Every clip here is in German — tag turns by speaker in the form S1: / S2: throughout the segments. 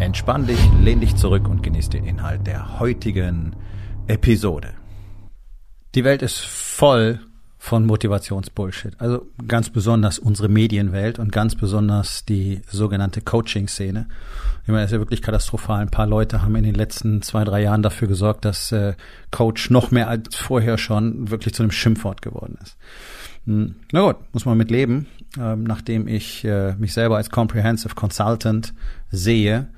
S1: Entspann dich, lehn dich zurück und genieß den Inhalt der heutigen Episode. Die Welt ist voll von Motivationsbullshit. Also ganz besonders unsere Medienwelt und ganz besonders die sogenannte Coaching-Szene. Ich meine, das ist ja wirklich katastrophal. Ein paar Leute haben in den letzten zwei, drei Jahren dafür gesorgt, dass äh, Coach noch mehr als vorher schon wirklich zu einem Schimpfwort geworden ist. Hm, na gut, muss man mit leben. Ähm, nachdem ich äh, mich selber als Comprehensive Consultant sehe,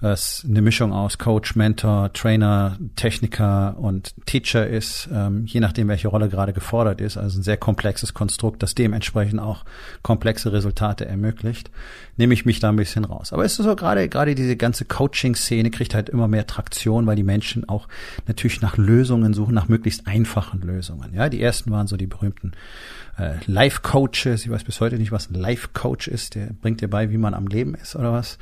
S1: was eine Mischung aus Coach, Mentor, Trainer, Techniker und Teacher ist, ähm, je nachdem, welche Rolle gerade gefordert ist. Also ein sehr komplexes Konstrukt, das dementsprechend auch komplexe Resultate ermöglicht, nehme ich mich da ein bisschen raus. Aber es ist so gerade, gerade diese ganze Coaching-Szene kriegt halt immer mehr Traktion, weil die Menschen auch natürlich nach Lösungen suchen, nach möglichst einfachen Lösungen. Ja, die ersten waren so die berühmten äh, Life-Coaches. Ich weiß bis heute nicht, was ein Life-Coach ist. Der bringt dir bei, wie man am Leben ist oder was.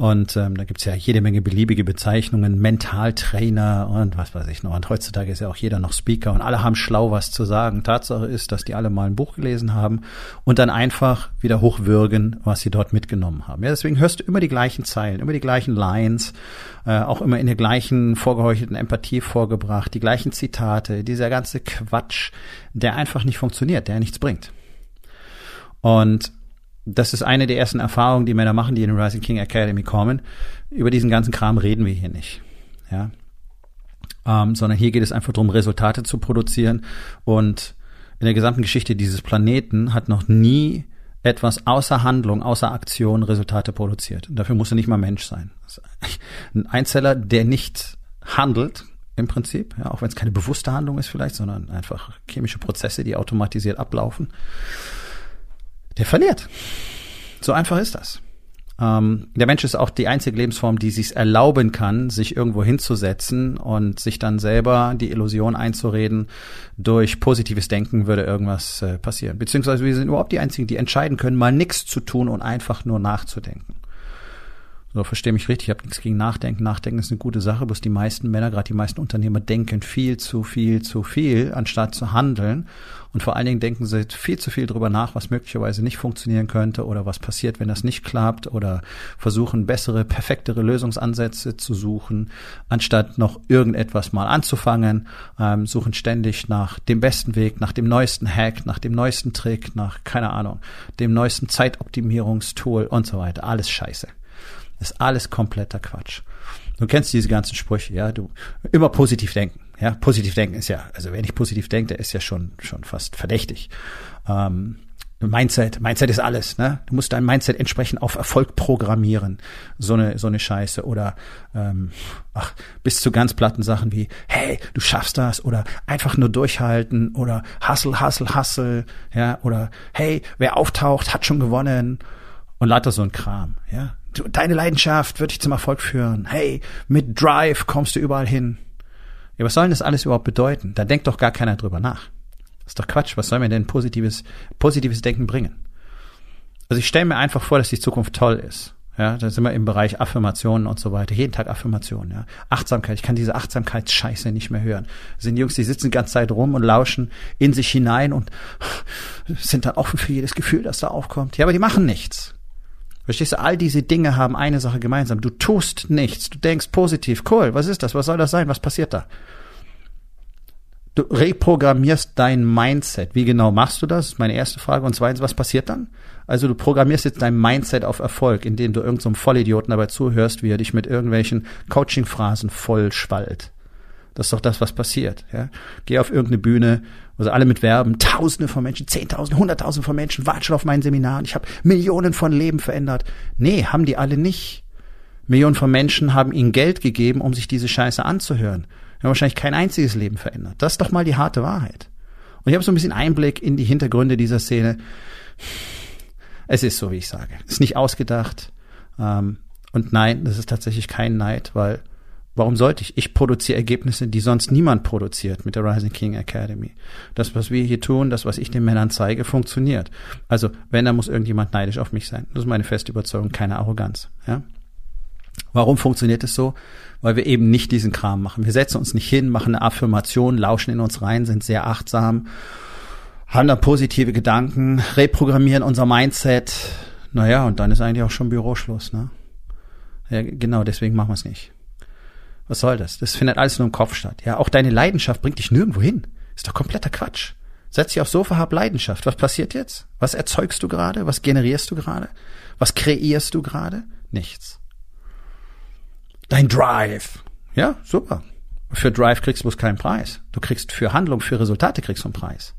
S1: Und ähm, da gibt's ja jede Menge beliebige Bezeichnungen, Mentaltrainer und was weiß ich noch. Und heutzutage ist ja auch jeder noch Speaker und alle haben schlau was zu sagen. Tatsache ist, dass die alle mal ein Buch gelesen haben und dann einfach wieder hochwürgen, was sie dort mitgenommen haben. Ja, deswegen hörst du immer die gleichen Zeilen, immer die gleichen Lines, äh, auch immer in der gleichen vorgeheuchelten Empathie vorgebracht, die gleichen Zitate, dieser ganze Quatsch, der einfach nicht funktioniert, der nichts bringt. Und das ist eine der ersten Erfahrungen, die Männer machen, die in den Rising King Academy kommen. Über diesen ganzen Kram reden wir hier nicht. Ja. Ähm, sondern hier geht es einfach darum, Resultate zu produzieren. Und in der gesamten Geschichte dieses Planeten hat noch nie etwas außer Handlung, außer Aktion Resultate produziert. Und dafür muss er nicht mal Mensch sein. Ein Einzeller, der nicht handelt, im Prinzip, ja, auch wenn es keine bewusste Handlung ist vielleicht, sondern einfach chemische Prozesse, die automatisiert ablaufen der verliert. So einfach ist das. Ähm, der Mensch ist auch die einzige Lebensform, die sich erlauben kann, sich irgendwo hinzusetzen und sich dann selber die Illusion einzureden, durch positives Denken würde irgendwas äh, passieren. Beziehungsweise wir sind überhaupt die einzigen, die entscheiden können, mal nichts zu tun und einfach nur nachzudenken. So, verstehe mich richtig, ich habe nichts gegen Nachdenken. Nachdenken ist eine gute Sache, bloß die meisten Männer, gerade die meisten Unternehmer, denken viel zu viel zu viel, anstatt zu handeln. Und vor allen Dingen denken sie viel zu viel drüber nach, was möglicherweise nicht funktionieren könnte oder was passiert, wenn das nicht klappt oder versuchen bessere, perfektere Lösungsansätze zu suchen, anstatt noch irgendetwas mal anzufangen, ähm, suchen ständig nach dem besten Weg, nach dem neuesten Hack, nach dem neuesten Trick, nach, keine Ahnung, dem neuesten Zeitoptimierungstool und so weiter. Alles scheiße. Ist alles kompletter Quatsch. Du kennst diese ganzen Sprüche, ja, du immer positiv denken. Ja, positiv denken ist ja, also wer nicht positiv denkt, der ist ja schon schon fast verdächtig. Ähm, Mindset, Mindset ist alles, ne? Du musst dein Mindset entsprechend auf Erfolg programmieren. So eine so eine Scheiße oder ähm, ach, bis zu ganz platten Sachen wie hey, du schaffst das oder einfach nur durchhalten oder hustle hustle hustle, ja, oder hey, wer auftaucht, hat schon gewonnen und lauter so ein Kram, ja? Deine Leidenschaft wird dich zum Erfolg führen. Hey, mit Drive kommst du überall hin. Ja, was soll denn das alles überhaupt bedeuten? Da denkt doch gar keiner drüber nach. Das ist doch Quatsch. Was soll mir denn positives, positives Denken bringen? Also ich stelle mir einfach vor, dass die Zukunft toll ist. Ja, da sind wir im Bereich Affirmationen und so weiter. Jeden Tag Affirmationen, ja. Achtsamkeit. Ich kann diese Achtsamkeitsscheiße nicht mehr hören. Das sind Jungs, die sitzen die ganze Zeit rum und lauschen in sich hinein und sind dann offen für jedes Gefühl, das da aufkommt. Ja, aber die machen nichts. Verstehst du? All diese Dinge haben eine Sache gemeinsam. Du tust nichts. Du denkst positiv. Cool. Was ist das? Was soll das sein? Was passiert da? Du reprogrammierst dein Mindset. Wie genau machst du das? Meine erste Frage. Und zweitens, was passiert dann? Also du programmierst jetzt dein Mindset auf Erfolg, indem du irgendeinem so Vollidioten dabei zuhörst, wie er dich mit irgendwelchen Coaching-Phrasen voll schwallt. Das ist doch das, was passiert. Ja? Geh auf irgendeine Bühne, also alle mit Werben, Tausende von Menschen, Zehntausende, Hunderttausende von Menschen waren schon auf meinen Seminaren. Ich habe Millionen von Leben verändert. Nee, haben die alle nicht. Millionen von Menschen haben ihnen Geld gegeben, um sich diese Scheiße anzuhören. Die haben wahrscheinlich kein einziges Leben verändert. Das ist doch mal die harte Wahrheit. Und ich habe so ein bisschen Einblick in die Hintergründe dieser Szene. Es ist so, wie ich sage. Es ist nicht ausgedacht. Ähm, Und nein, das ist tatsächlich kein Neid, weil warum sollte ich? Ich produziere Ergebnisse, die sonst niemand produziert mit der Rising King Academy. Das, was wir hier tun, das, was ich den Männern zeige, funktioniert. Also, wenn, dann muss irgendjemand neidisch auf mich sein. Das ist meine feste Überzeugung, keine Arroganz. Ja? Warum funktioniert es so? Weil wir eben nicht diesen Kram machen. Wir setzen uns nicht hin, machen eine Affirmation, lauschen in uns rein, sind sehr achtsam, haben da positive Gedanken, reprogrammieren unser Mindset. Naja, und dann ist eigentlich auch schon Büroschluss, ne? Ja, genau, deswegen machen wir es nicht. Was soll das? Das findet alles nur im Kopf statt. Ja, auch deine Leidenschaft bringt dich nirgendwo hin. Ist doch kompletter Quatsch. Setz dich aufs Sofa, hab Leidenschaft. Was passiert jetzt? Was erzeugst du gerade? Was generierst du gerade? Was kreierst du gerade? Nichts. Dein Drive. Ja, super. Für Drive kriegst du bloß keinen Preis. Du kriegst für Handlung, für Resultate kriegst du einen Preis.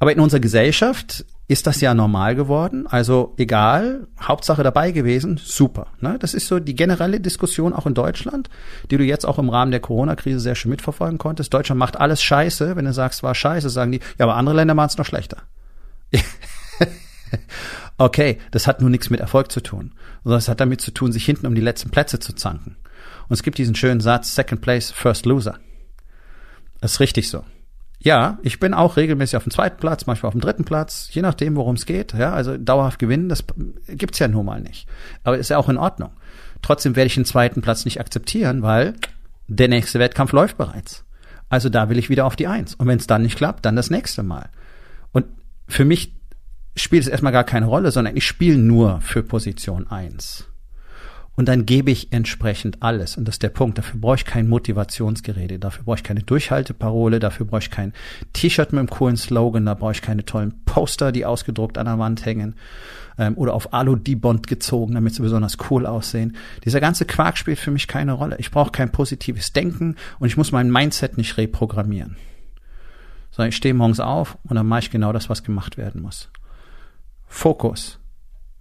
S1: Aber in unserer Gesellschaft ist das ja normal geworden. Also egal, Hauptsache dabei gewesen, super. Ne? Das ist so die generelle Diskussion auch in Deutschland, die du jetzt auch im Rahmen der Corona-Krise sehr schön mitverfolgen konntest. Deutschland macht alles scheiße. Wenn du sagst, war scheiße, sagen die, ja, aber andere Länder machen es noch schlechter. okay, das hat nur nichts mit Erfolg zu tun, sondern es hat damit zu tun, sich hinten um die letzten Plätze zu zanken. Und es gibt diesen schönen Satz, Second Place, First Loser. Das ist richtig so. Ja, ich bin auch regelmäßig auf dem zweiten Platz, manchmal auf dem dritten Platz, je nachdem, worum es geht. Ja, also dauerhaft gewinnen, das gibt's ja nun mal nicht. Aber ist ja auch in Ordnung. Trotzdem werde ich den zweiten Platz nicht akzeptieren, weil der nächste Wettkampf läuft bereits. Also da will ich wieder auf die Eins. Und wenn es dann nicht klappt, dann das nächste Mal. Und für mich spielt es erstmal gar keine Rolle, sondern ich spiele nur für Position eins. Und dann gebe ich entsprechend alles. Und das ist der Punkt. Dafür brauche ich kein Motivationsgerede. Dafür brauche ich keine Durchhalteparole. Dafür brauche ich kein T-Shirt mit einem coolen Slogan. Da brauche ich keine tollen Poster, die ausgedruckt an der Wand hängen. Ähm, oder auf Alu-Dibond gezogen, damit sie besonders cool aussehen. Dieser ganze Quark spielt für mich keine Rolle. Ich brauche kein positives Denken und ich muss mein Mindset nicht reprogrammieren. Sondern ich stehe morgens auf und dann mache ich genau das, was gemacht werden muss. Fokus.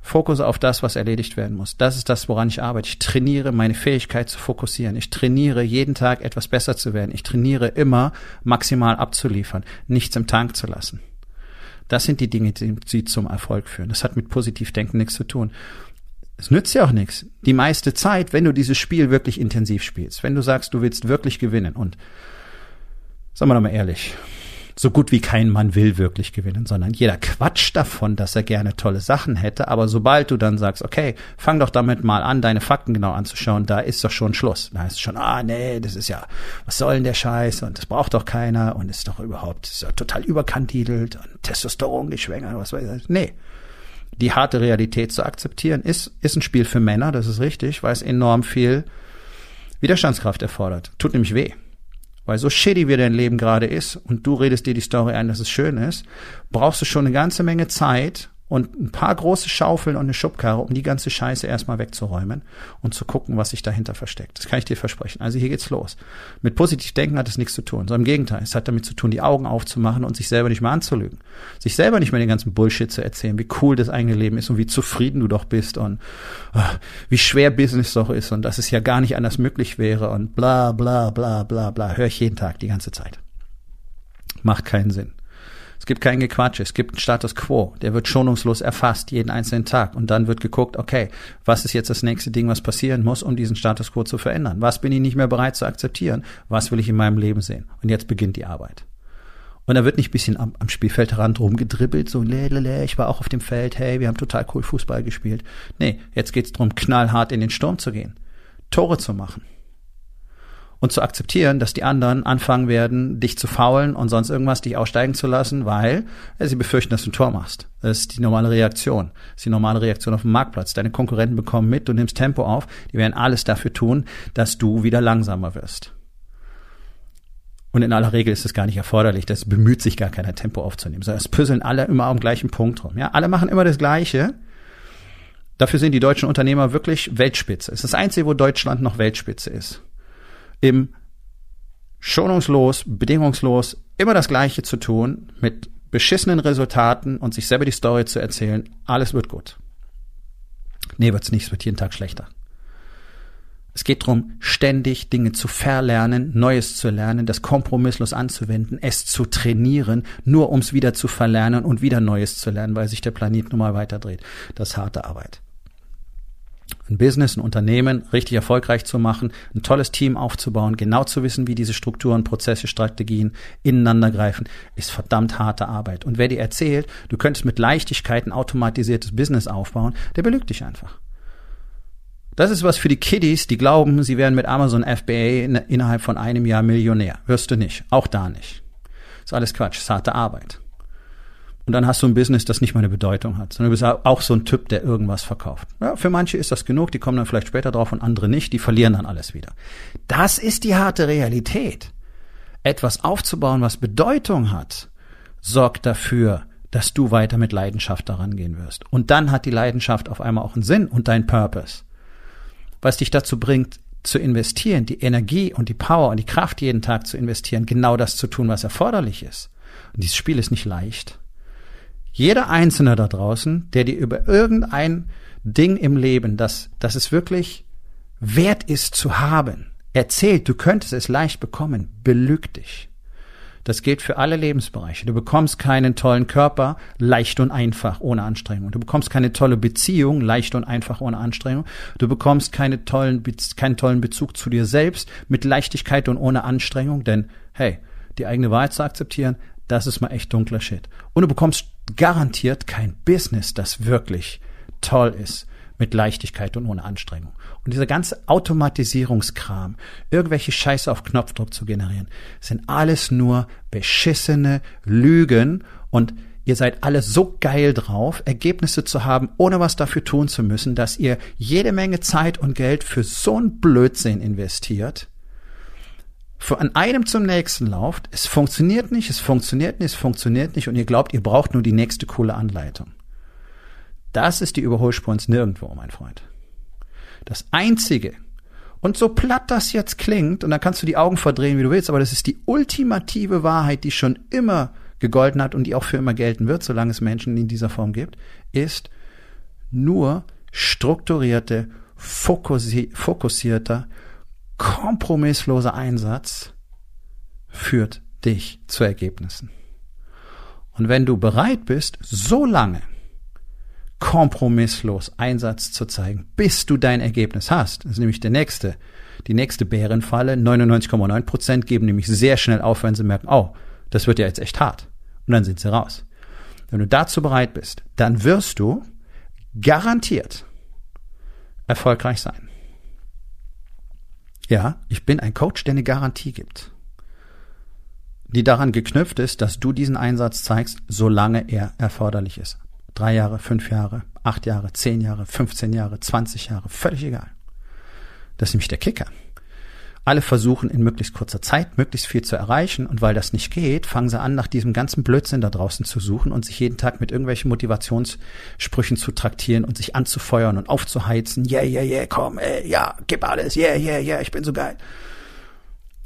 S1: Fokus auf das, was erledigt werden muss. Das ist das, woran ich arbeite. Ich trainiere meine Fähigkeit zu fokussieren. Ich trainiere jeden Tag etwas besser zu werden. Ich trainiere immer maximal abzuliefern, nichts im Tank zu lassen. Das sind die Dinge, die zum Erfolg führen. Das hat mit Positivdenken nichts zu tun. Es nützt ja auch nichts. Die meiste Zeit, wenn du dieses Spiel wirklich intensiv spielst, wenn du sagst, du willst wirklich gewinnen und sagen wir doch mal ehrlich, so gut wie kein Mann will wirklich gewinnen, sondern jeder quatscht davon, dass er gerne tolle Sachen hätte. Aber sobald du dann sagst, okay, fang doch damit mal an, deine Fakten genau anzuschauen, da ist doch schon Schluss. Da ist schon, ah, nee, das ist ja, was soll denn der Scheiß und das braucht doch keiner und ist doch überhaupt, ist ja total überkandidelt und Testosteron geschwängert, was weiß ich. Nee. Die harte Realität zu akzeptieren ist, ist ein Spiel für Männer, das ist richtig, weil es enorm viel Widerstandskraft erfordert. Tut nämlich weh. Weil so shitty wie dein Leben gerade ist und du redest dir die Story ein, dass es schön ist, brauchst du schon eine ganze Menge Zeit, und ein paar große Schaufeln und eine Schubkarre, um die ganze Scheiße erstmal wegzuräumen und zu gucken, was sich dahinter versteckt. Das kann ich dir versprechen. Also hier geht's los. Mit positiv denken hat es nichts zu tun, sondern im Gegenteil. Es hat damit zu tun, die Augen aufzumachen und sich selber nicht mehr anzulügen. Sich selber nicht mehr den ganzen Bullshit zu erzählen, wie cool das eigene Leben ist und wie zufrieden du doch bist und uh, wie schwer Business doch ist und dass es ja gar nicht anders möglich wäre und bla bla bla bla bla. Hör ich jeden Tag, die ganze Zeit. Macht keinen Sinn. Es gibt kein Gequatsch, es gibt einen Status quo, der wird schonungslos erfasst, jeden einzelnen Tag. Und dann wird geguckt, okay, was ist jetzt das nächste Ding, was passieren muss, um diesen Status quo zu verändern? Was bin ich nicht mehr bereit zu akzeptieren? Was will ich in meinem Leben sehen? Und jetzt beginnt die Arbeit. Und da wird nicht bisschen am, am Spielfeldrand rumgedribbelt, so, lelele, ich war auch auf dem Feld, hey, wir haben total cool Fußball gespielt. Nee, jetzt geht's drum, knallhart in den Sturm zu gehen. Tore zu machen und zu akzeptieren, dass die anderen anfangen werden, dich zu faulen und sonst irgendwas, dich aussteigen zu lassen, weil ja, sie befürchten, dass du ein Tor machst. Das ist die normale Reaktion. Das ist die normale Reaktion auf dem Marktplatz. Deine Konkurrenten bekommen mit, du nimmst Tempo auf, die werden alles dafür tun, dass du wieder langsamer wirst. Und in aller Regel ist es gar nicht erforderlich. Das bemüht sich gar keiner Tempo aufzunehmen. Sondern es püsseln alle immer am gleichen Punkt rum. Ja, alle machen immer das Gleiche. Dafür sind die deutschen Unternehmer wirklich Weltspitze. Es ist das Einzige, wo Deutschland noch Weltspitze ist im schonungslos, bedingungslos immer das Gleiche zu tun, mit beschissenen Resultaten und sich selber die Story zu erzählen, alles wird gut. Nee, wird's nicht, es wird jeden Tag schlechter. Es geht darum, ständig Dinge zu verlernen, Neues zu lernen, das kompromisslos anzuwenden, es zu trainieren, nur ums wieder zu verlernen und wieder Neues zu lernen, weil sich der Planet nun mal weiterdreht. Das ist harte Arbeit. Ein Business, ein Unternehmen richtig erfolgreich zu machen, ein tolles Team aufzubauen, genau zu wissen, wie diese Strukturen, Prozesse, Strategien ineinander greifen, ist verdammt harte Arbeit. Und wer dir erzählt, du könntest mit Leichtigkeit ein automatisiertes Business aufbauen, der belügt dich einfach. Das ist was für die Kiddies, die glauben, sie werden mit Amazon FBA in, innerhalb von einem Jahr Millionär. Wirst du nicht. Auch da nicht. Ist alles Quatsch. Ist harte Arbeit. Und dann hast du ein Business, das nicht mal eine Bedeutung hat, sondern du bist auch so ein Typ, der irgendwas verkauft. Ja, für manche ist das genug, die kommen dann vielleicht später drauf und andere nicht, die verlieren dann alles wieder. Das ist die harte Realität. Etwas aufzubauen, was Bedeutung hat, sorgt dafür, dass du weiter mit Leidenschaft daran gehen wirst. Und dann hat die Leidenschaft auf einmal auch einen Sinn und dein Purpose. Was dich dazu bringt, zu investieren, die Energie und die Power und die Kraft jeden Tag zu investieren, genau das zu tun, was erforderlich ist. Und dieses Spiel ist nicht leicht. Jeder Einzelne da draußen, der dir über irgendein Ding im Leben, das, das es wirklich wert ist zu haben, erzählt, du könntest es leicht bekommen, belügt dich. Das gilt für alle Lebensbereiche. Du bekommst keinen tollen Körper leicht und einfach ohne Anstrengung. Du bekommst keine tolle Beziehung leicht und einfach ohne Anstrengung. Du bekommst keine tollen, keinen tollen Bezug zu dir selbst mit Leichtigkeit und ohne Anstrengung. Denn hey, die eigene Wahrheit zu akzeptieren, das ist mal echt dunkler Shit. Und du bekommst garantiert kein Business, das wirklich toll ist, mit Leichtigkeit und ohne Anstrengung. Und dieser ganze Automatisierungskram, irgendwelche Scheiße auf Knopfdruck zu generieren, sind alles nur beschissene Lügen und ihr seid alle so geil drauf, Ergebnisse zu haben, ohne was dafür tun zu müssen, dass ihr jede Menge Zeit und Geld für so einen Blödsinn investiert, von einem zum nächsten lauft, es funktioniert nicht, es funktioniert nicht, es funktioniert nicht und ihr glaubt, ihr braucht nur die nächste coole Anleitung. Das ist die Überholspur ins Nirgendwo, mein Freund. Das einzige, und so platt das jetzt klingt, und dann kannst du die Augen verdrehen, wie du willst, aber das ist die ultimative Wahrheit, die schon immer gegolten hat und die auch für immer gelten wird, solange es Menschen in dieser Form gibt, ist nur strukturierte, fokussierter, kompromissloser Einsatz führt dich zu Ergebnissen. Und wenn du bereit bist, so lange kompromisslos Einsatz zu zeigen, bis du dein Ergebnis hast, das ist nämlich der nächste, die nächste Bärenfalle, 99,9 Prozent geben nämlich sehr schnell auf, wenn sie merken, oh, das wird ja jetzt echt hart. Und dann sind sie raus. Wenn du dazu bereit bist, dann wirst du garantiert erfolgreich sein. Ja, ich bin ein Coach, der eine Garantie gibt, die daran geknüpft ist, dass du diesen Einsatz zeigst, solange er erforderlich ist. Drei Jahre, fünf Jahre, acht Jahre, zehn Jahre, 15 Jahre, 20 Jahre, völlig egal. Das ist nämlich der Kicker. Alle versuchen in möglichst kurzer Zeit möglichst viel zu erreichen und weil das nicht geht, fangen sie an, nach diesem ganzen Blödsinn da draußen zu suchen und sich jeden Tag mit irgendwelchen Motivationssprüchen zu traktieren und sich anzufeuern und aufzuheizen. Yeah, yeah, yeah, komm, ey, ja, gib alles, yeah, yeah, yeah, ich bin so geil.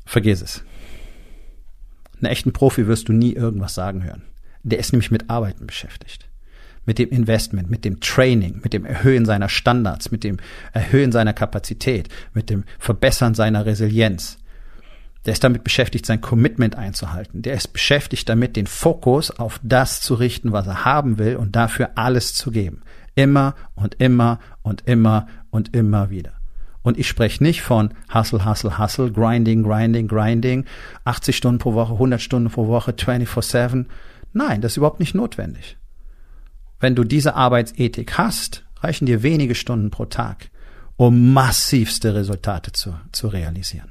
S1: Vergiss es. Einen echten Profi wirst du nie irgendwas sagen hören. Der ist nämlich mit Arbeiten beschäftigt mit dem Investment, mit dem Training, mit dem Erhöhen seiner Standards, mit dem Erhöhen seiner Kapazität, mit dem Verbessern seiner Resilienz. Der ist damit beschäftigt, sein Commitment einzuhalten. Der ist beschäftigt damit, den Fokus auf das zu richten, was er haben will und dafür alles zu geben. Immer und immer und immer und immer wieder. Und ich spreche nicht von Hustle, Hustle, Hustle, Grinding, Grinding, Grinding, 80 Stunden pro Woche, 100 Stunden pro Woche, 24-7. Nein, das ist überhaupt nicht notwendig. Wenn du diese Arbeitsethik hast, reichen dir wenige Stunden pro Tag, um massivste Resultate zu, zu realisieren.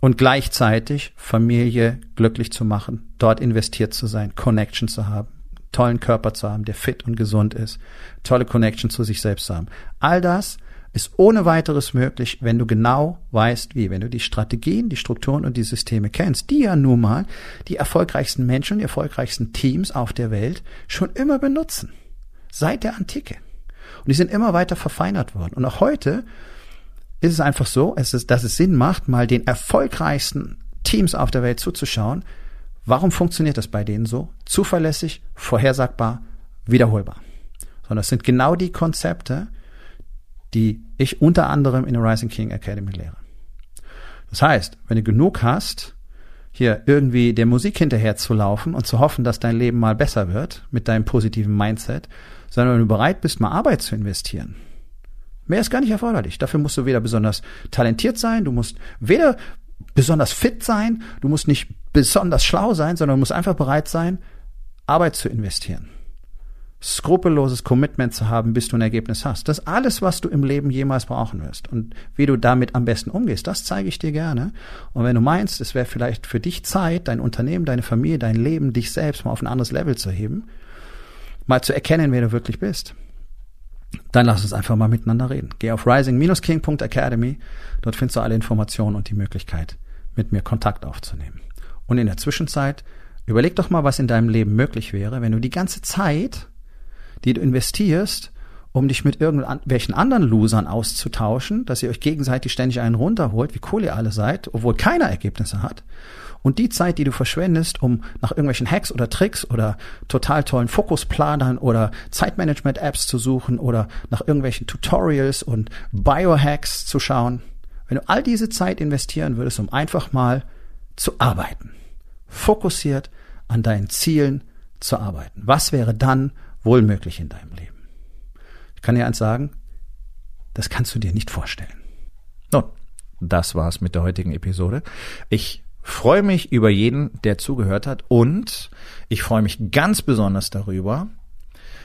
S1: Und gleichzeitig Familie glücklich zu machen, dort investiert zu sein, Connection zu haben, tollen Körper zu haben, der fit und gesund ist, tolle Connection zu sich selbst zu haben. All das ist ohne weiteres möglich, wenn du genau weißt, wie, wenn du die Strategien, die Strukturen und die Systeme kennst, die ja nun mal die erfolgreichsten Menschen die erfolgreichsten Teams auf der Welt schon immer benutzen. Seit der Antike. Und die sind immer weiter verfeinert worden. Und auch heute ist es einfach so, dass es Sinn macht, mal den erfolgreichsten Teams auf der Welt zuzuschauen. Warum funktioniert das bei denen so? Zuverlässig, vorhersagbar, wiederholbar. Sondern es sind genau die Konzepte, die ich unter anderem in der Rising King Academy lehre. Das heißt, wenn du genug hast, hier irgendwie der Musik hinterher zu laufen und zu hoffen, dass dein Leben mal besser wird mit deinem positiven Mindset, sondern wenn du bereit bist, mal Arbeit zu investieren. Mehr ist gar nicht erforderlich. Dafür musst du weder besonders talentiert sein, du musst weder besonders fit sein, du musst nicht besonders schlau sein, sondern du musst einfach bereit sein, Arbeit zu investieren skrupelloses Commitment zu haben, bis du ein Ergebnis hast. Das ist alles, was du im Leben jemals brauchen wirst. Und wie du damit am besten umgehst, das zeige ich dir gerne. Und wenn du meinst, es wäre vielleicht für dich Zeit, dein Unternehmen, deine Familie, dein Leben, dich selbst mal auf ein anderes Level zu heben, mal zu erkennen, wer du wirklich bist, dann lass uns einfach mal miteinander reden. Geh auf rising-king.academy. Dort findest du alle Informationen und die Möglichkeit, mit mir Kontakt aufzunehmen. Und in der Zwischenzeit überleg doch mal, was in deinem Leben möglich wäre, wenn du die ganze Zeit die du investierst, um dich mit irgendwelchen anderen Losern auszutauschen, dass ihr euch gegenseitig ständig einen runterholt, wie cool ihr alle seid, obwohl keiner Ergebnisse hat. Und die Zeit, die du verschwendest, um nach irgendwelchen Hacks oder Tricks oder total tollen Fokusplanern oder Zeitmanagement-Apps zu suchen oder nach irgendwelchen Tutorials und Biohacks zu schauen, wenn du all diese Zeit investieren würdest, um einfach mal zu arbeiten, fokussiert an deinen Zielen zu arbeiten, was wäre dann wohl möglich in deinem Leben. Ich kann dir eins sagen, das kannst du dir nicht vorstellen. Nun, das war's mit der heutigen Episode. Ich freue mich über jeden, der zugehört hat und ich freue mich ganz besonders darüber,